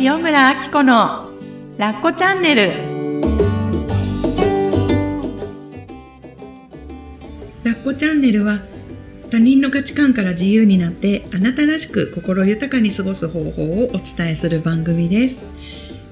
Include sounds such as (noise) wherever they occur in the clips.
塩村あき子のラッコチャンネルラッコチャンネルは他人の価値観から自由になってあなたらしく心豊かに過ごす方法をお伝えする番組です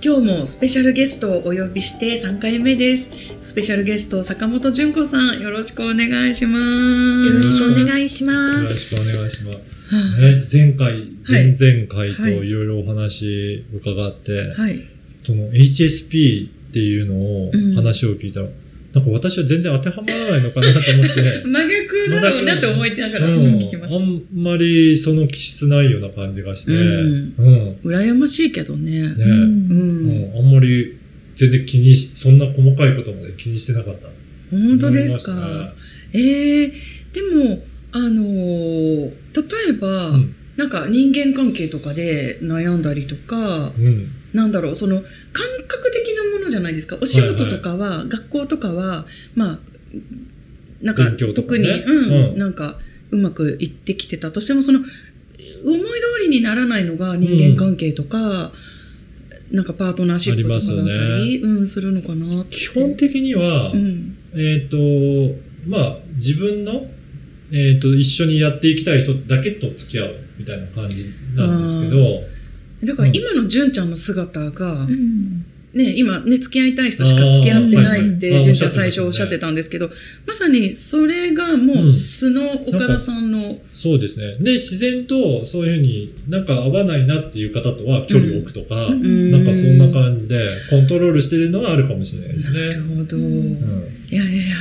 今日もスペシャルゲストをお呼びして3回目ですスペシャルゲスト坂本純子さんよろしくお願いしますよろしくお願いしまよろす。しくお願いします。ね、前回、前々回とはい。いろいろお話伺って、はい。その HSP っていうのをうん。話を聞いたら、なんか私は全然当てはまらないのかなと思って、(laughs) 真逆だろうなって思いながら私も聞きました、うん。あんまりその気質ないような感じがして、ううん。羨ましいけどね。ね、ううん。ん、うん。あんまり全然気にし、そんな細かいことまで気にしてなかった。本当ですか、思いまえー、でもあのー例えば、うん。なんか人間関係とかで悩んだりとか。うん。なんだろうその感覚的なものじゃないですか。お仕事とかは、学校とかはまあなんかね。特に、うん。うん。なんかうまくいってきてたとしてもその思い通りにならないのが人間関係とか、なんかパートナーシップとかだったありますり、うん、するのかな基本的には、うん。えっ、と、まあ、自分の、えっ、と、一緒にやっていきたい人だけと付き合うみたいな感じなんですけど、だから今の純ちゃんの姿が、うん。ね、今ね付き合いたい人しか付き合ってないってはい純ちゃん最初おっしゃってたんで。すけどまさにそれがもう素の岡田さんの、そうですね。で、自然とそういうふうになんか合わないなっていう方とは距離を置くとか、うん。なんかそんな感じでコントロールしてるのはあるかもしれないですなるね。ほど、うん。いやいやいや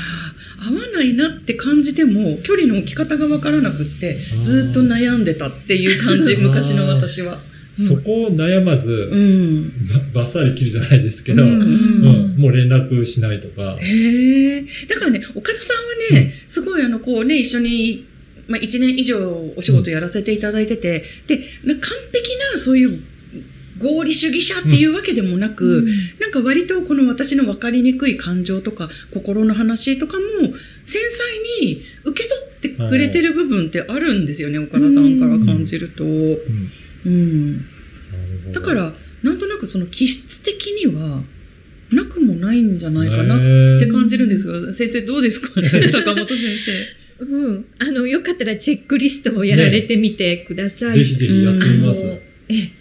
合わないなって感じても距離の置き方が分からなくってずっと悩んでたっていう感じ昔の私は。(laughs) そこを悩まず、うん。ばばっさり切るじゃないですけど、ううん。んうん。もう連絡しないとか、へえだからね岡田さんはね、すごいあのこうね一緒に、まあ、1年以上お仕事やらせていただいてて、でな完璧なそういう合理主義者っていうわけでもなく、うん。なんか割とこの私の分かりにくい感情とか心の話とかも繊細に受け取ってくれてる部分ってあるんですよね岡田さんから感じると。うん。うん、だからなんとなくその気質的にはなくもないんじゃないかなって感じるんですが、先生どうですかね？(laughs) 坂本先生。うん、あのよかったらチェックリストをやられてみてください。ぜひぜひやってみます。あのえ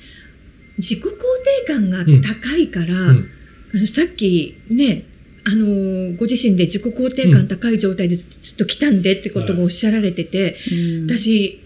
自己肯定感が高いから、うん。あのさっきねあのご自身で自己肯定感高い状態でずっと来たんでってこともおっしゃられてて、私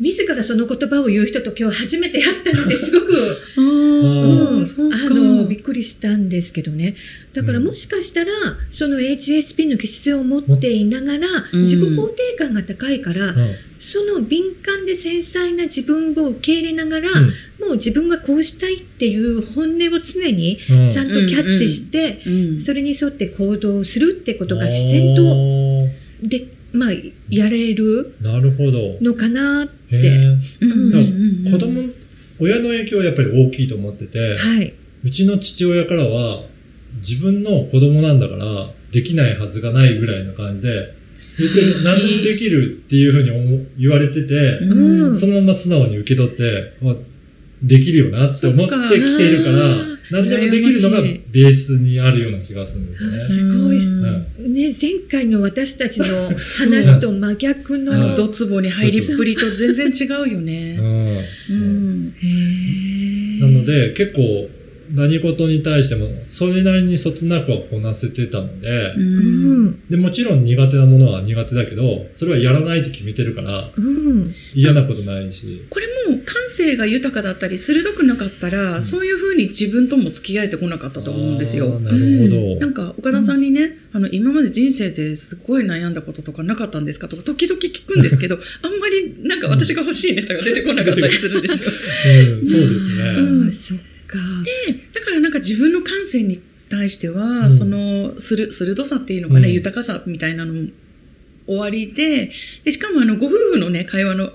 自らその言葉を言う人と今日初めて会ったのですごく (laughs) うん。あのびっくりしたんですけどね。だからうん。もしかしたら、その HSP の気質を持っていながら、うん。自己肯定感が高いから、うん。その敏感で繊細な自分を受け入れながら、うん。もう自分がこうしたいっていう本音を常にうん。ちゃんとキャッチして、うん。それに沿って行動するってことが自然とで、まあ、やれるあーなるほど。のかなっへて。子供、親の影響はやっぱり大きいと思ってて、はい。うちの父親からは、自分の子供なんだから、できないはずがないぐらいの感じで、何でもできるっていうふうに言われてて、うんそのまま素直に受け取って、あできるよなって思ってきているから何でもできるのがベースにあるような気がするんですよね。すごいっすうんね、前回の私たちの話と真逆の。ドツボに入りっぷりと全然違うようね。んうんなので結構何事に対してもそれなりにそつなくはこなせてたので、ううんん。でもちろん苦手なものは苦手だけどそれはやらないって決めてるからうん。嫌なことないし、これも感性が豊かだったり鋭くなかったら、うんそういうふうに自分とも付き合えてこなかったと思うんですよ。なるほど、なんか岡田さんにね、あの今まで人生ですごい悩んだこととかなかったんですかとか時々聞くんですけど (laughs) あんまりなんか私が欲しいネタが出てこなかったりするんですよ。(laughs) うん、そうですね、うん、そっか。だからなんか自分の感性に対しては、うんそのする鋭さっていうのかね、うん豊かさみたいなのも終わりででしかもあのご夫婦のね会話の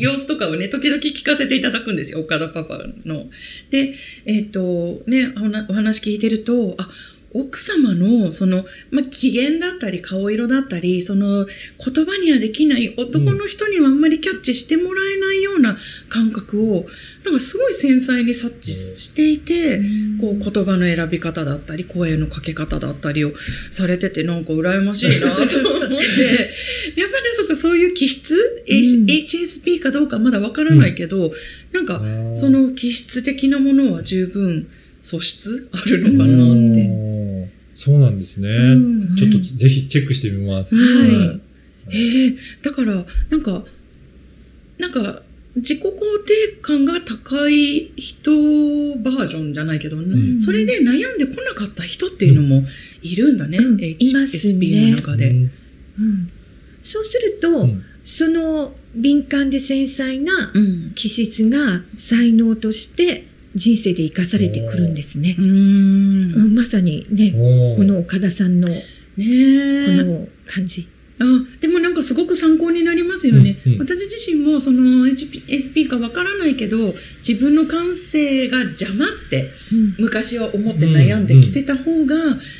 様子とかをね (laughs) 時々聞かせていただくんですよ岡田パパの。でえっ、とねお話聞いてるとあ奥様のその、まあ、機嫌だったり顔色だったりその言葉にはできない男の人にはあんまりキャッチしてもらえないような感覚をなんかすごい繊細に察知していて、こう言葉の選び方だったり声のかけ方だったりをされててなんか羨ましいなと思って。(laughs) やっぱりそこそういう気質、うん。HSP かどうかまだわからないけど、なんかその気質的なものは十分素質あるのかなって。うんそうなんですね。うんちょっとぜひチェックしてみます。はい。ええだからなんかなんか自己肯定感が高い人バージョンじゃないけど、ん。それで悩んでこなかった人っていうのもいるんだね、うん。いますね。HSP の中で。うんうん。そうすると、うん。その敏感で繊細なうん。気質が才能として人生で生かされてくるんですね。う。ん。ん、まさにね、この岡田さんのこねえ。の感じ。あでもなんかすごく参考になりますよね、うんうん。私自身もその HSP かわからないけど自分の感性が邪魔ってうん。昔は思って悩んできてた方が、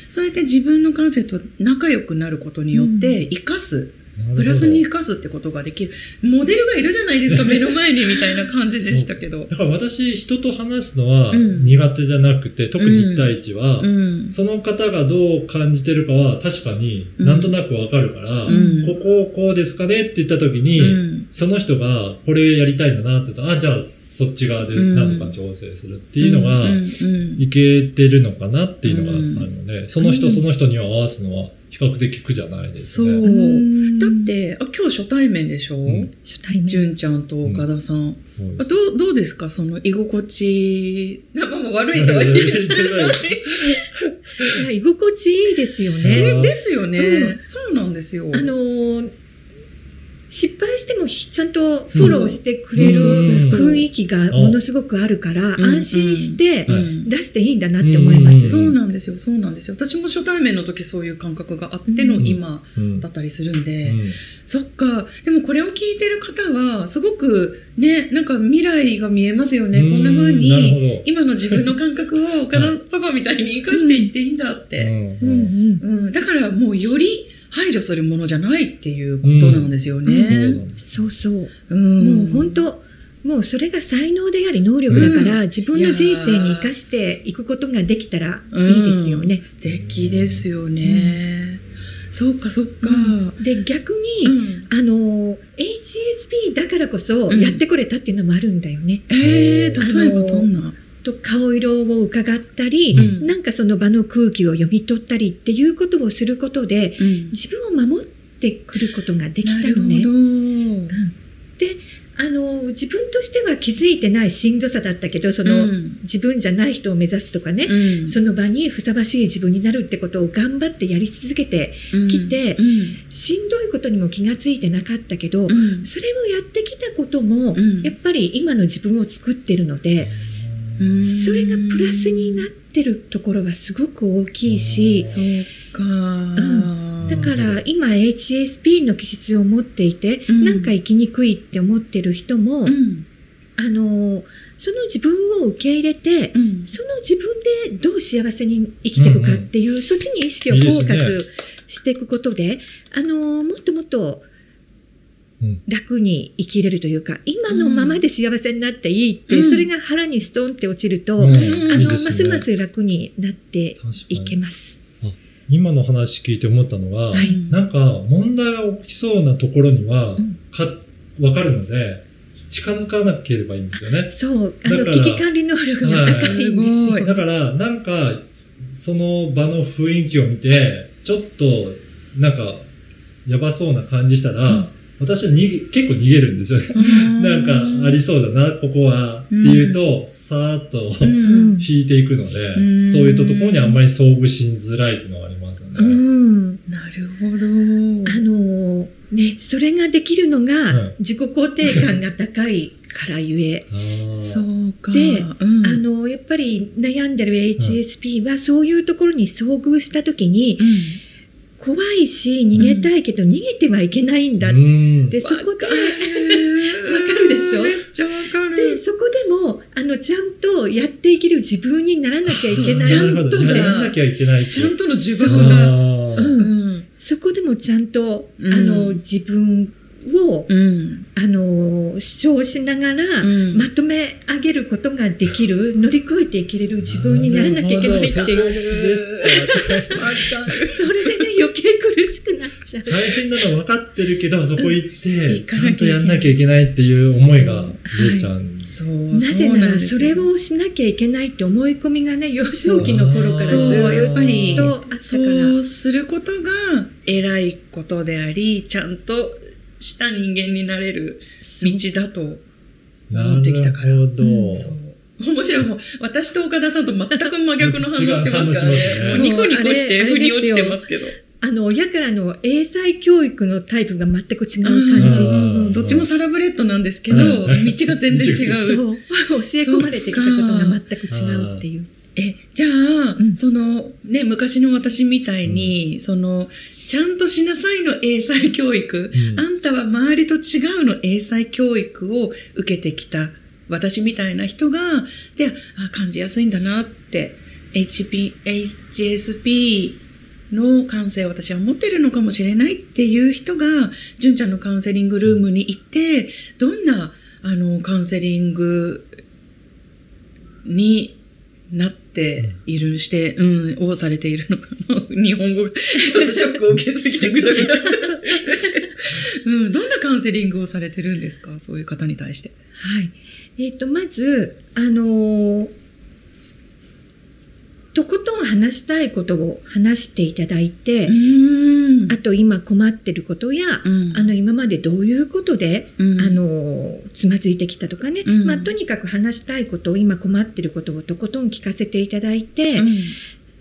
そうやって自分の感性と仲良くなることによって生かす、なるほどプラスに生かすってことができる。モデルがいるじゃないですか (laughs) 目の前にみたいな感じでしたけど。だから私、人と話すのはうん。苦手じゃなくて、特に1対1は、うん。その方がどう感じてるかは確かになんとなくわかるから、うん。こここうですかねって言った時に、うん。その人がこれやりたいんだなって言うと、あ、じゃあそっち側でなんとか調整するっていうのが、うん。うん。うん。いけてるのかなっていうのがあうんるので、その人その人には合わすのは比較的苦じゃないですそう、ね。ん。だってあ今日初対面でしょ、ん。初対面。純ちゃんと岡田さん、そうですあどうどうですか？その居心地。なんかもう悪いとは言い。捨てない。いや居心地いいですようね。んでですよね、うそうなんですよ。あのー失敗してもちゃんとフォローしてくれる雰囲気がものすごくあるから、ん。安心してうん。出していいんだなって思います。そうなんですよ。そうなんですよ。私も初対面の時そういう感覚があってのうん。今うん。だったりするんで、うん。そっか。でもこれを聞いてる方はすごくねなんか未来が見えますよね。うん。こんな風にど。今の自分の感覚を岡田パパみたいに生かしていっていいんだって、だからもうより排除するものじゃないっていうことなんですよね。そうなんそうそう。うんもう本当、もうそれが才能であり能力だから、自分の人生に生かしていくことができたらいいですよねうん。素敵ですよね。そうかそうか。で、逆うに、んあの、HSP だからこそうんやってこれたっていうのもあるんだよね。えー、例えばどんな？と顔色を伺ったり、うん。なんかその場の空気を読み取ったりっていうことをすることで、うん。自分を守ってくることができたのね。ど。で、あの、自分としては気づいてないしんどさだったけど、その、うん。自分じゃない人を目指すとかね、うん。その場にふさわしい自分になるってことを頑張ってやり続けて、来てうん。しんどいことにも気がついてなかったけど、うん。それをやってきたことも、うん。やっぱり今の自分を作ってるので、うんそれがプラスになってるところはすごく大きいし、そうか。ん。だから今 HSP の気質を持っていて、うん。なんか生きにくいって思ってる人も、うん。あのその自分を受け入れて、うん。その自分でどう幸せに生きていくかっていう、そっちに意識をフォーカスしていくことで、あのもっともっとうん楽に生きれるというか、今のままで幸せになっていいって、うん。それが腹にストンって落ちると、うん。あのますます楽になっていにけます。今の話聞いて思ったのが、はい。なんか問題が起きそうなところには、うん。かわかるので、近づかなければいいんですよね。そう、あのだから危機管理能力が高いんですよ。はい。だから、なんか、その場の雰囲気を見て、ちょっと、なんか、やばそうな感じしたら、うん私は逃げ結構逃げるんですよね。なんか、ありそうだな、ここは。っていうと、さーっとうん引いていくので、うんそういうところにあんまり遭遇しづらいっていうのがありますよね。うんなるほど。あのね、それができるのはがい自己肯定感が高いからゆえ、(laughs) そうか。でうんあのやっぱり悩んでる HSP はそういうところに遭遇した時にうん怖いし逃げたいけど逃げてはいけないんだっうんてそこでわかるでしょ？めっちゃわかる。でそこでもあの、ちゃんとやっていける自分にならなきゃいけない。ちゃんとならなきゃいけないってちゃんとの呪あ縛が。ーうんうん。そこでもちゃんと、うんあの、自分を、うん。あの、主張しながら、うんまとめ上げることができる、乗り越えていけれる自分にならなきゃいけないっていう。それでね、余計苦しくなっちゃう。大変なの分かってるけど、そこ行って、行かなきゃいけないちゃんとやんなきゃいけないっていう思いが出ちゃうんです。そう。なぜなら、それうをしなきゃいけないって思い込みがね、幼少期の頃からずっとあったから。そうすることが偉いことであり、ちゃんとした人間になれる道だと思ってきたから。なるほど。そう。面白い。もう、私と岡田さんと全く真逆の反応してますからね。(laughs) ねもうニコニコしてもうあれ腑に落ちてますけど。あの、親からの英才教育のタイプが全く違ううん感じ。そうそうそう。どっちもサラブレッドなんですけど、道うんが全然違 (laughs) そうう。。教え込まれてきたことが全く違うっていう。え、じゃあ、うんその、ね、昔の私みたいに、その、ちゃんとしなさいの英才教育、うん。あんたは周りと違うの英才教育を受けてきた。私みたいな人が、で、あ、感じやすいんだなって、HP、HSP の感性を私は持ってるのかもしれないっていう人が、純ちゃんのカウンセリングルームに行って、どんな、あの、カウンセリングになっている、して、うん、をされているのか。日本語がちょっとショックを受けすぎてぐちゃぐちゃ。(laughs) うん、どんなカウンセリングをされてるんですか？そういう方に対して。はい。えっ、と、まず、あのーとことん話したいことを話していただいて、んあと今困ってることや、うん。あの今までどういうことで、うん。あのつまずいてきたとかね、うん。まあ、とにかく話したいことを今困ってることをとことん聞かせていただいて、うん。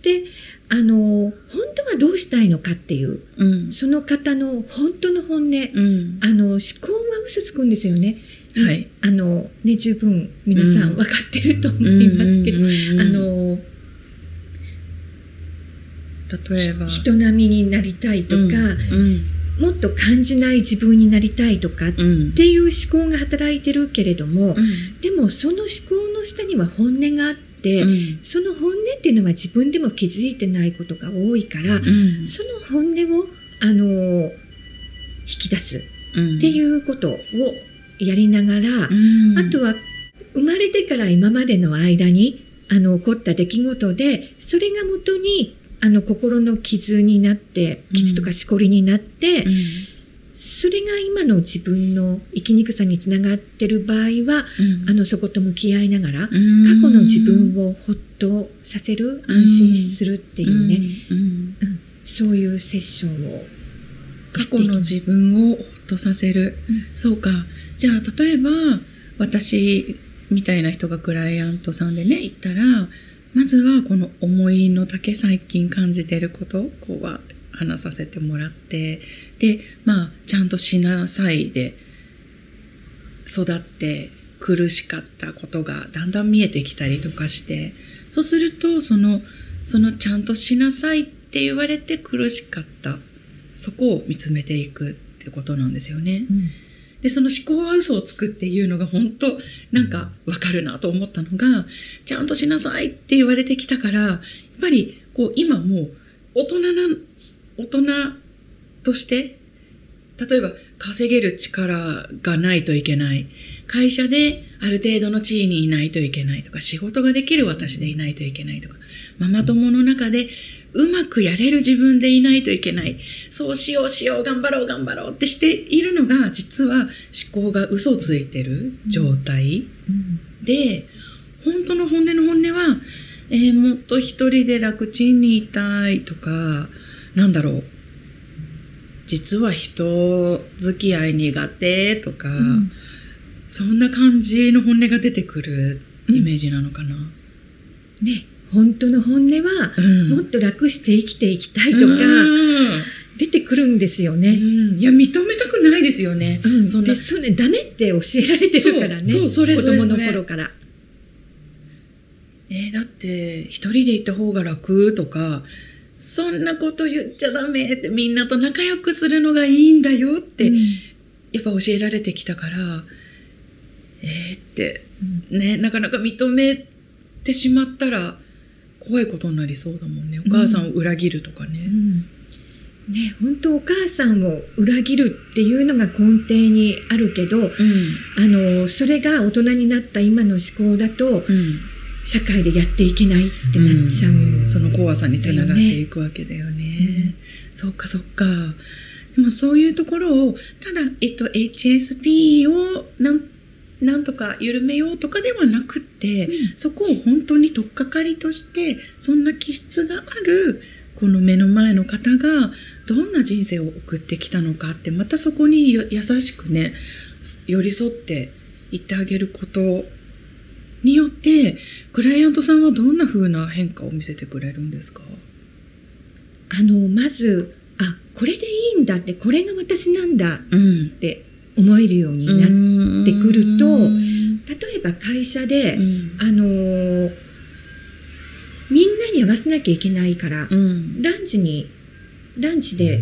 であの本当はどうしたいのかっていううん。その方の本当の本音、うん。あの思考は嘘つくんですよね。はい。あのね十分皆さうん。ん分かってると思いますけど、あの例えば。人並みになりたいとか、うんもっと感じない自分になりたいとかっうん。ていう思考が働いてるけれども、うん。でもその思考の下には本音があって、うん。その本音っていうのは自分でも気づいてないことが多いから、うん。その本音をあの引き出すうん。っていうことをやりながら、うん。あとは生まれてから今までの間にあの起こった出来事でそれがもとにあの心の傷になって傷とかしこりになって、うん。それが今の自分の生きにくさにつながってる場合は、うん。あのそこと向き合いながら、過うん。去の自分をほっとさせる安心するっていうね、うん。そういうセッションを過去の自分をほっとさせる、そうか。じゃあ例えば私みたいな人がクライアントさんでね行ったらまずはこの思いの丈最近感じてることをこうわーって話させてもらってでまあちゃんとしなさいで育って苦しかったことがだんだん見えてきたりとかしてそうするとそのそのちゃんとしなさいって言われて苦しかったそこを見つめていくってことなんですよね。で、その思考は嘘をつくっていうのが本当なんかわかるなと思ったのが、ちゃんとしなさいって言われてきたから、やっぱりこう今もう大人な、大人として、例えば稼げる力がないといけない。会社である程度の地位にいないといけないとか、仕事ができる私でいないといけないとか、ママ友の中でうまくやれる自分でいないといけない。そうしようしよう、頑張ろう頑張ろうってしているのが、実は思考が嘘ついてる状態。で、本当の本音の本音は、えーもっと一人で楽ちんにいたいとか、なんだろう。実は人付き合い苦手とか、んそんな感じの本音が出てくるイメージなのかな。ね本当の本音は、うん。もっと楽して生きていきたいとか、うん。出てくるんですようね。ん。いや、認めたくないですよね。うん、そんな。でそうねダメって教えられてるからねそうそうそれ子供の頃から。えーだって一人で行った方が楽とかそんなこと言っちゃダメってみんなと仲良くするのがいいんだよって、うん。やっぱ教えられてきたから、ええーってねなかなか認めてしまったら怖いことになりそうだもんね。お母さんを裏切るとかね。うん。ね、本当お母さんを裏切るっていうのが根底にあるけど、うん。あのそれが大人になった今の思考だとうん。社会でやっていけないってなっちゃう、ん。その怖さにつながっていくわけだよね。そうかそうか。でもそういうところをただ、えっと、HSP をなんなんとか緩めようとかではなくって、そこを本当に取っかかりとしてそんな気質があるこの目の前の方がどんな人生を送ってきたのかってまたそこによ優しくね寄り添っていってあげることによってクライアントさんはどんな風な変化を見せてくれるんですか？あのまずあこれでいいんだってこれが私なんだうんって思えるようになってってくると例えば会社で、うん。あのーみんなに合わせなきゃいけないから、うん。ランチにランチで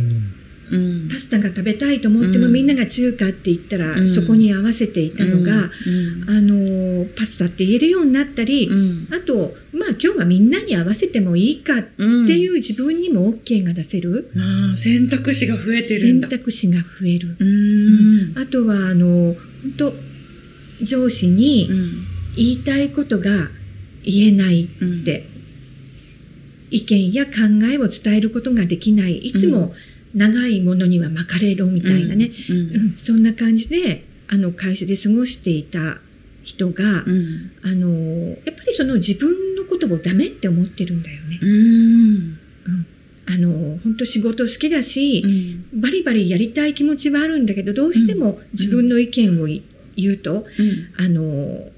うん。パスタが食べたいと思っても、うん。みんなが中華って言ったら、うん。そこに合わせていたのが、うん。あのーパスタって言えるようになったり、うん。あとまあ今日はみんなに合わせてもいいかっうん。ていう自分にも OK が出せる、選択肢が増えてるん選だ択肢が増える。うん。あとはあの本当上司に言いたいことが言えないうんって、意見や考えを伝えることができない。いつも長いものには巻かれろみたいなね、うん。うんそんな感じであの会社で過ごしていた人が、うん。あのやっぱりその自分のことをダメって思ってるんだよね。うん本当仕事好きだしう、ん。バリバリやりたい気持ちはあるんだけどどうしても自分の意見をい言うと、うん。あの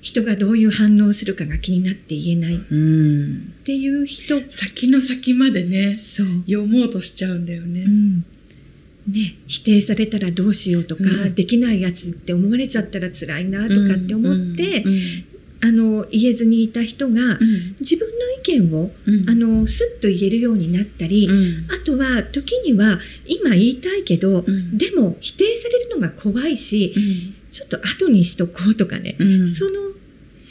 人がどういう反応をするかが気になって言えない。っうん。ていう人。先の先までねそう、読もうとしちゃうんだよね。うん。ね、否定されたらどうしようとか、うん。できないやつって思われちゃったら辛いなとかって思って、うんあの言えずにいた人が、うん。自分の意見をうん。あのスッと言えるようになったり、うん。あとは時には今言いたいけど、うん。でも否定されるのが怖いし、うん。ちょっと後にしとこうとかね、うん。その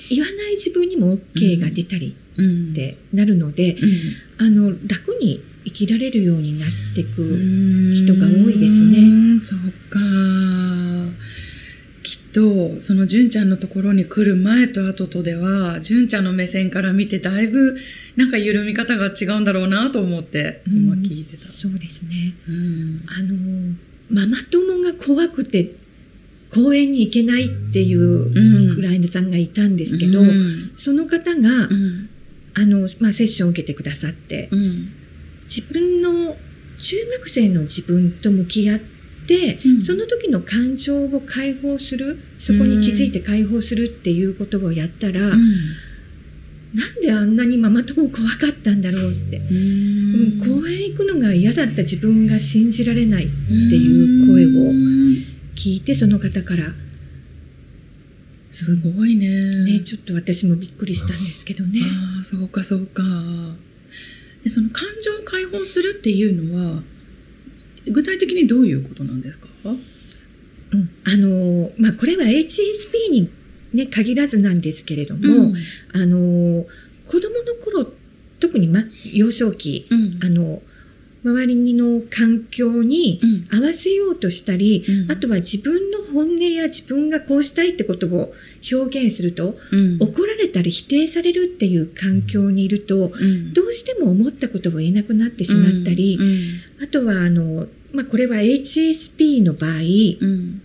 言わない自分にも OK が出たりうん。ってなるので、うん。あの楽に生きられるようになっていく、人人が多いですね。そうか。と、その純ちゃんのところに来る前と後とでは、純ちゃんの目線から見てだいぶなんか緩み方が違うんだろうなと思って、今聞いてた。そうですねうん。あのママ友が怖くて公園に行けないっていううんクライアントさんがいたんですけど、うんその方が、うん。あのまあ、セッションを受けてくださって、うん。自分の中学生の自分と向き合って、うんその時の感情を解放するそこに気づいて解放するっていうことをやったら、なんであんなにママ友怖かったんだろうって、ううんん。公園行くのが嫌だった自分が信じられないっていう声を聞いてその方から、すごいね。ね、ちょっと私もびっくりしたんですけどね。ああ、そうか、そうか。でその感情を解放するっていうのは、具体的にどういうことなんですか？うん。あのまあ、これは HSP に、ね、限らずなんですけれども、うん。あの子供の頃特に、ま、幼少期うん。あの周りの環境にうん。合わせようとしたり、うん。あとは自分の本音や自分がこうしたいってことを表現すると、うん。怒られたり否定されるっていう環境にいると、うんどうしても思ったことを言えなくなってしまったり、うんあとはあの、まあ、これは HSP の場合うん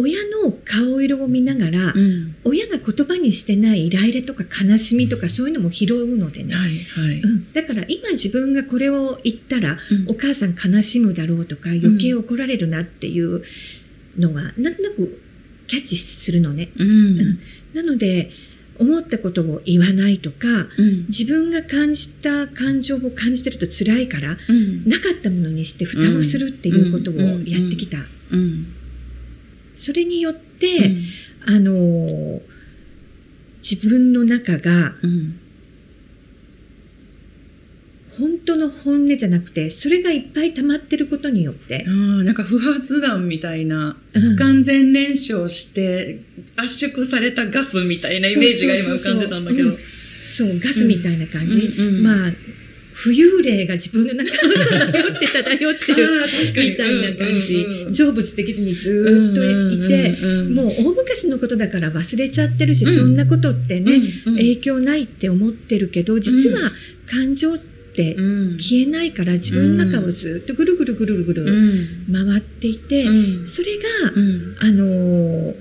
親の顔色を見ながら、うん。親が言葉にしてないイライラとか悲しみとかそういうのも拾うのでね、はいはい。うん、だから今自分がこれを言ったら、うん。お母さん悲しむだろうとか余計怒られるなっていうのは、なんとなくキャッチするのね。うん。なので思ったことを言わないとかうん。自分が感じた感情を感じてると辛いからうん。なかったものにして蓋をするっていうことをやってきた。うんそれによって、あのー自分の中がうん。本当の本音じゃなくてそれがいっぱい溜まってることによってあ、ーなんか不発弾みたいな、うん。不完全燃焼して圧縮されたガスみたいなイメージが今浮かんでたんだけど。そうガスみたいな感じ、うんうんうん。まあ浮遊霊が自分の中を漂って漂ってるあー確かに。みたいな感じ、うんうんうん成仏できずにずーっといて、うんうんうん。もう大昔のことだから忘れちゃってるし、うん。そんなことってね、うんうん。影響ないって思ってるけど実は感情ってうん。消えないから自分の中をずっとぐるぐるぐるぐるうん。回っていて、うん。それが、うん。あのー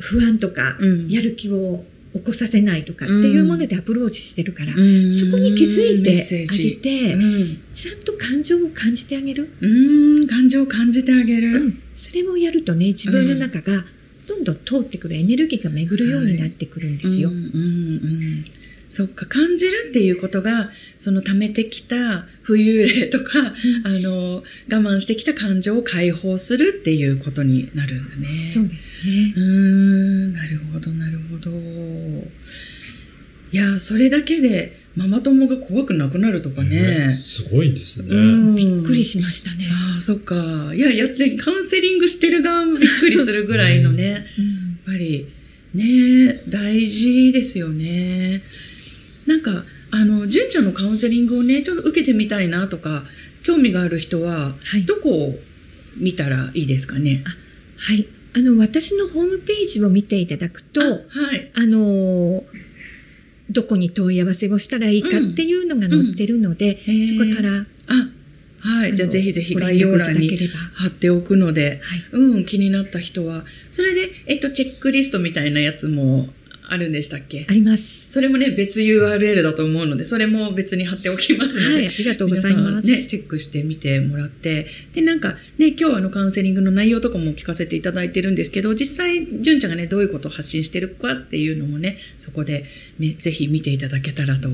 不安とか、うん。やる気を起こさせないとかっていうものでアプローチしてるから、うん。そこに気づいてあげジて、うん。ちゃんと感情を感じてあげる、うん。感情を感じてあげる、うん。それをやるとね自分の中がどんどん通ってくるエネルギーが巡るようになってくるんですよ。うん。うん。うんそっか感じるっていうことがその溜めてきた浮遊霊とか、あの我慢してきた感情を解放するっていうことになるんだね。そうですねうーんなるほどなるほど。いやそれだけでママ友が怖くなくなるとかね。すごいんですね。うんびっくりしましたね。ああそっかいややってカウンセリングしてる側もびっくりするぐらいのね。うんやっぱりね大事ですよね。なんかあの純ちゃんのカウンセリングをねちょっと受けてみたいなとか興味がある人ははいどこを見たらいいですかね？はい。あの、私のホームページを見ていただくと、あはい。あのーどこに問い合わせをしたらいいかっていうのが載ってるので、うんへーそこから、あはいじゃあのぜひぜひ概要欄に。貼っておくので、はい。うん気になった人はそれでえっとチェックリストみたいなやつもあるんでしたっけ？あります。それもね別 URL だと思うのでそれも別に貼っておきますので、はい、ありがとうございます。ね、チェックしてみてもらって、で、なんかね、今日あのカウンセリングの内容とかも聞かせていただいてるんですけど、実際、純ちゃんがね、どういうことを発信してるかっていうのもね、そこでめぜひ見ていただけたらと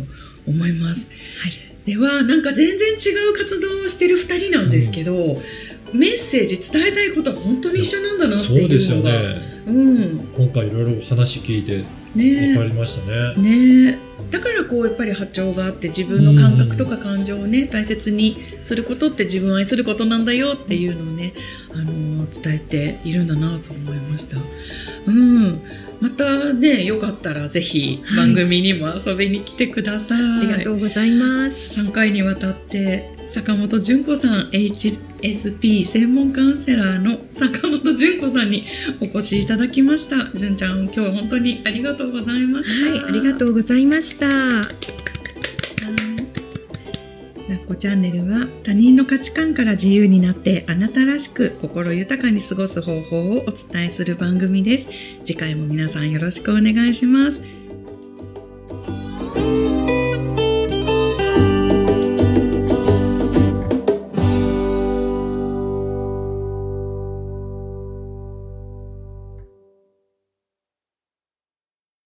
思います。はい。では、なんか全然違う活動をしてる2人なんですけど、メッセージ伝えたいことは本当に一緒なんだなってそうですよいうのが。ね。うん。今回いろいろ話聞いてね分かりましたね。ねえだからこうやっぱり波長があって自分の感覚とか感情をね大切にすることって自分を愛することなんだよっていうのをね、あのー伝えているんだなと思いました。うん、またねよかったらぜひはい番組にも遊びに来てください。ありがとうございます。3回にわたって坂本純子さん HSP 専門カウンセラーの坂本純子さんにお越しいただきました。純ちゃん今日は本当にありがとうございました。はい、ありがとうございました。なっこチャンネルは他人の価値観から自由になってあなたらしく心豊かに過ごす方法をお伝えする番組です。次回も皆さんよろしくお願いします